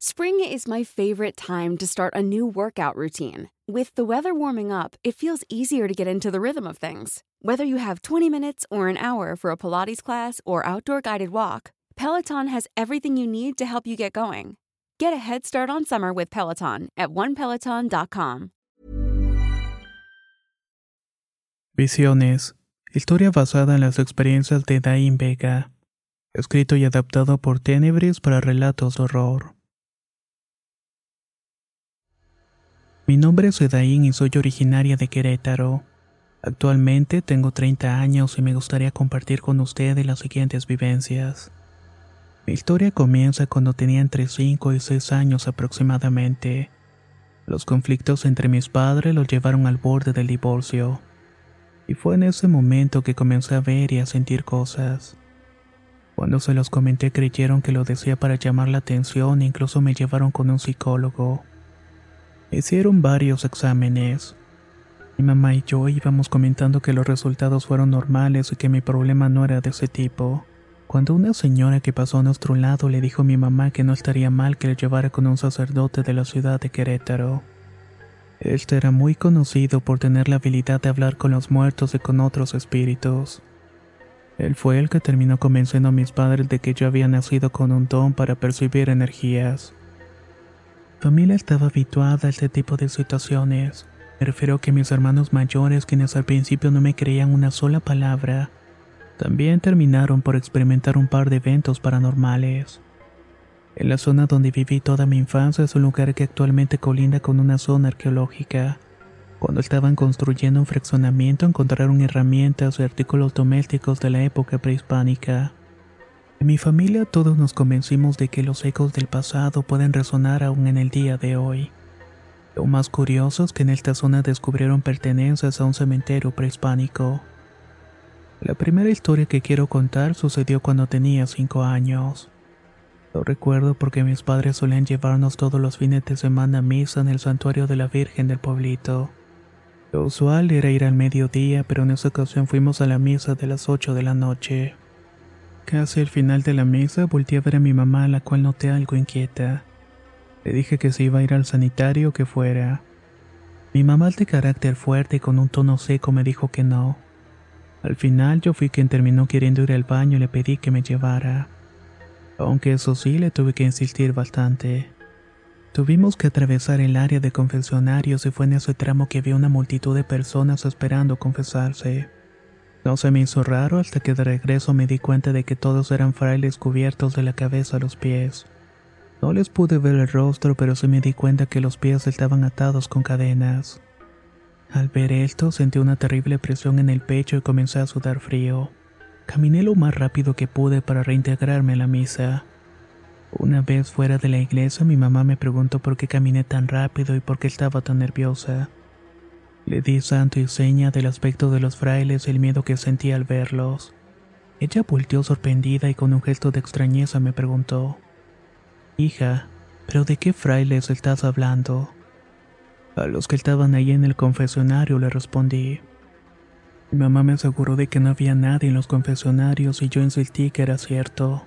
Spring is my favorite time to start a new workout routine. With the weather warming up, it feels easier to get into the rhythm of things. Whether you have 20 minutes or an hour for a Pilates class or outdoor guided walk, Peloton has everything you need to help you get going. Get a head start on summer with Peloton at onepeloton.com. Visiones. Historia basada en las experiencias de Dain Vega. Escrito y adaptado por Tenebris para relatos de horror. Mi nombre es Edaín y soy originaria de Querétaro. Actualmente tengo 30 años y me gustaría compartir con ustedes las siguientes vivencias. Mi historia comienza cuando tenía entre 5 y 6 años aproximadamente. Los conflictos entre mis padres los llevaron al borde del divorcio. Y fue en ese momento que comencé a ver y a sentir cosas. Cuando se los comenté creyeron que lo decía para llamar la atención e incluso me llevaron con un psicólogo. Hicieron varios exámenes. Mi mamá y yo íbamos comentando que los resultados fueron normales y que mi problema no era de ese tipo. Cuando una señora que pasó a nuestro lado le dijo a mi mamá que no estaría mal que le llevara con un sacerdote de la ciudad de Querétaro. Este era muy conocido por tener la habilidad de hablar con los muertos y con otros espíritus. Él fue el que terminó convenciendo a mis padres de que yo había nacido con un don para percibir energías familia estaba habituada a este tipo de situaciones. Me refiero a que mis hermanos mayores, quienes al principio no me creían una sola palabra, también terminaron por experimentar un par de eventos paranormales. En la zona donde viví toda mi infancia es un lugar que actualmente colinda con una zona arqueológica. Cuando estaban construyendo un fraccionamiento encontraron herramientas y artículos domésticos de la época prehispánica. En mi familia todos nos convencimos de que los ecos del pasado pueden resonar aún en el día de hoy. Lo más curioso es que en esta zona descubrieron pertenencias a un cementerio prehispánico. La primera historia que quiero contar sucedió cuando tenía 5 años. Lo recuerdo porque mis padres solían llevarnos todos los fines de semana a misa en el santuario de la Virgen del pueblito. Lo usual era ir al mediodía, pero en esa ocasión fuimos a la misa de las 8 de la noche. Casi al final de la mesa volteé a ver a mi mamá, la cual noté algo inquieta. Le dije que se iba a ir al sanitario que fuera. Mi mamá, de carácter fuerte y con un tono seco, me dijo que no. Al final yo fui quien terminó queriendo ir al baño y le pedí que me llevara. Aunque eso sí, le tuve que insistir bastante. Tuvimos que atravesar el área de confesionarios y fue en ese tramo que vi una multitud de personas esperando confesarse. No se me hizo raro hasta que de regreso me di cuenta de que todos eran frailes cubiertos de la cabeza a los pies. No les pude ver el rostro, pero sí me di cuenta que los pies estaban atados con cadenas. Al ver esto, sentí una terrible presión en el pecho y comencé a sudar frío. Caminé lo más rápido que pude para reintegrarme a la misa. Una vez fuera de la iglesia, mi mamá me preguntó por qué caminé tan rápido y por qué estaba tan nerviosa. Le di santo y seña del aspecto de los frailes el miedo que sentía al verlos. Ella volteó sorprendida y con un gesto de extrañeza me preguntó, Hija, ¿pero de qué frailes estás hablando? A los que estaban ahí en el confesionario le respondí. Mi mamá me aseguró de que no había nadie en los confesionarios y yo insistí que era cierto.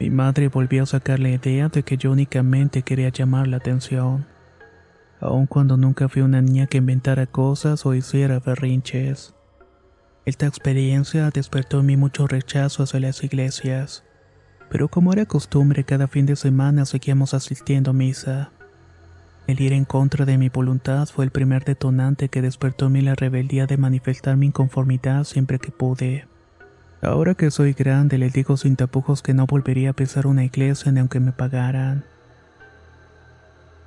Mi madre volvió a sacar la idea de que yo únicamente quería llamar la atención aun cuando nunca fui una niña que inventara cosas o hiciera berrinches. Esta experiencia despertó en mí mucho rechazo hacia las iglesias, pero como era costumbre cada fin de semana seguíamos asistiendo a misa. El ir en contra de mi voluntad fue el primer detonante que despertó en mí la rebeldía de manifestar mi inconformidad siempre que pude. Ahora que soy grande les digo sin tapujos que no volvería a pisar una iglesia ni aunque me pagaran.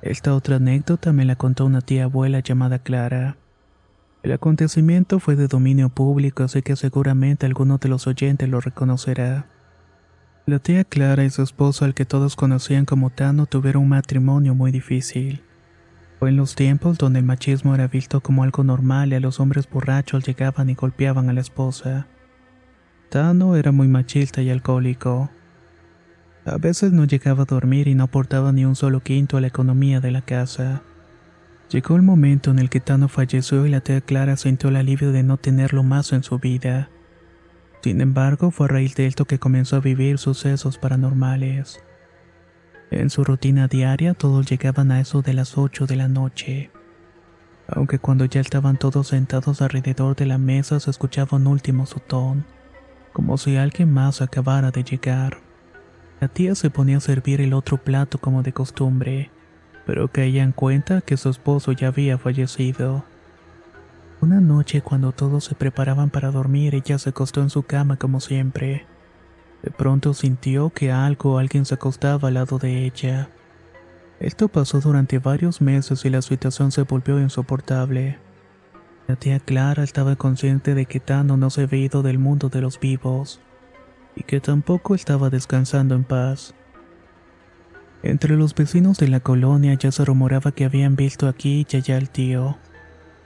Esta otra anécdota me la contó una tía abuela llamada Clara. El acontecimiento fue de dominio público, así que seguramente alguno de los oyentes lo reconocerá. La tía Clara y su esposo, al que todos conocían como Tano, tuvieron un matrimonio muy difícil. Fue en los tiempos donde el machismo era visto como algo normal y a los hombres borrachos llegaban y golpeaban a la esposa. Tano era muy machista y alcohólico. A veces no llegaba a dormir y no aportaba ni un solo quinto a la economía de la casa. Llegó el momento en el que Tano falleció y la tía Clara sintió el alivio de no tenerlo más en su vida. Sin embargo, fue a raíz de esto que comenzó a vivir sucesos paranormales. En su rutina diaria todos llegaban a eso de las 8 de la noche. Aunque cuando ya estaban todos sentados alrededor de la mesa se escuchaba un último sotón, como si alguien más acabara de llegar. La tía se ponía a servir el otro plato como de costumbre, pero caía en cuenta que su esposo ya había fallecido. Una noche cuando todos se preparaban para dormir, ella se acostó en su cama como siempre. De pronto sintió que algo o alguien se acostaba al lado de ella. Esto pasó durante varios meses y la situación se volvió insoportable. La tía Clara estaba consciente de que Tano no se había ido del mundo de los vivos y que tampoco estaba descansando en paz. Entre los vecinos de la colonia ya se rumoraba que habían visto aquí y allá al tío.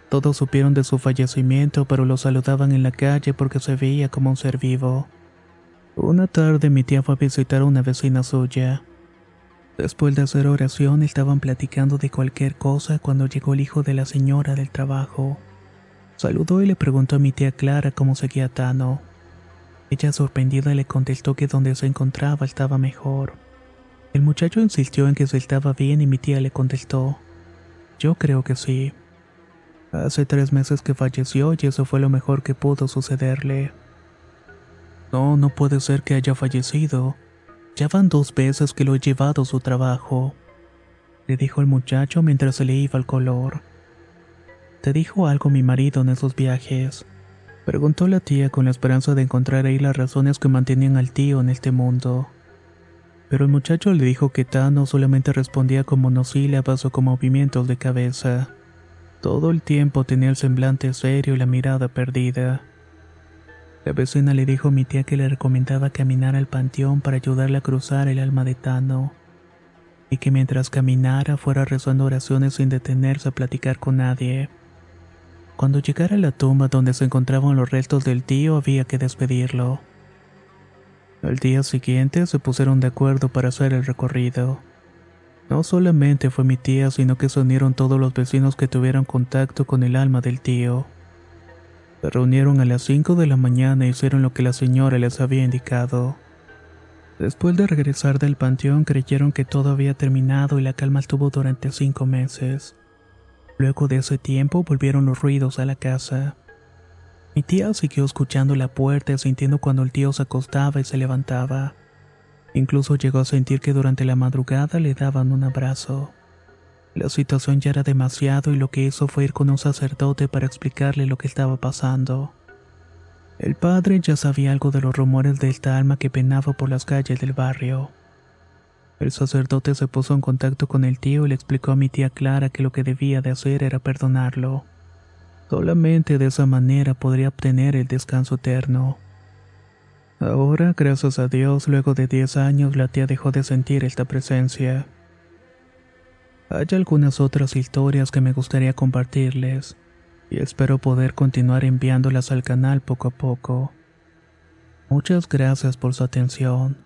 Todos supieron de su fallecimiento, pero lo saludaban en la calle porque se veía como un ser vivo. Una tarde mi tía fue a visitar a una vecina suya. Después de hacer oración estaban platicando de cualquier cosa cuando llegó el hijo de la señora del trabajo. Saludó y le preguntó a mi tía Clara cómo seguía Tano. Ella sorprendida le contestó que donde se encontraba estaba mejor. El muchacho insistió en que se estaba bien y mi tía le contestó, yo creo que sí. Hace tres meses que falleció y eso fue lo mejor que pudo sucederle. No, no puede ser que haya fallecido. Ya van dos veces que lo he llevado a su trabajo, le dijo el muchacho mientras se le iba el color. ¿Te dijo algo mi marido en esos viajes? Preguntó la tía con la esperanza de encontrar ahí las razones que mantenían al tío en este mundo. Pero el muchacho le dijo que Tano solamente respondía con monosílabas o con movimientos de cabeza. Todo el tiempo tenía el semblante serio y la mirada perdida. La vecina le dijo a mi tía que le recomendaba caminar al panteón para ayudarle a cruzar el alma de Tano, y que mientras caminara fuera rezando oraciones sin detenerse a platicar con nadie. Cuando llegara a la tumba donde se encontraban los restos del tío había que despedirlo. Al día siguiente se pusieron de acuerdo para hacer el recorrido. No solamente fue mi tía, sino que se unieron todos los vecinos que tuvieron contacto con el alma del tío. Se reunieron a las 5 de la mañana e hicieron lo que la señora les había indicado. Después de regresar del panteón creyeron que todo había terminado y la calma estuvo durante cinco meses. Luego de ese tiempo volvieron los ruidos a la casa. Mi tía siguió escuchando la puerta sintiendo cuando el tío se acostaba y se levantaba. Incluso llegó a sentir que durante la madrugada le daban un abrazo. La situación ya era demasiado y lo que hizo fue ir con un sacerdote para explicarle lo que estaba pasando. El padre ya sabía algo de los rumores de esta alma que penaba por las calles del barrio. El sacerdote se puso en contacto con el tío y le explicó a mi tía Clara que lo que debía de hacer era perdonarlo. Solamente de esa manera podría obtener el descanso eterno. Ahora, gracias a Dios, luego de 10 años la tía dejó de sentir esta presencia. Hay algunas otras historias que me gustaría compartirles y espero poder continuar enviándolas al canal poco a poco. Muchas gracias por su atención.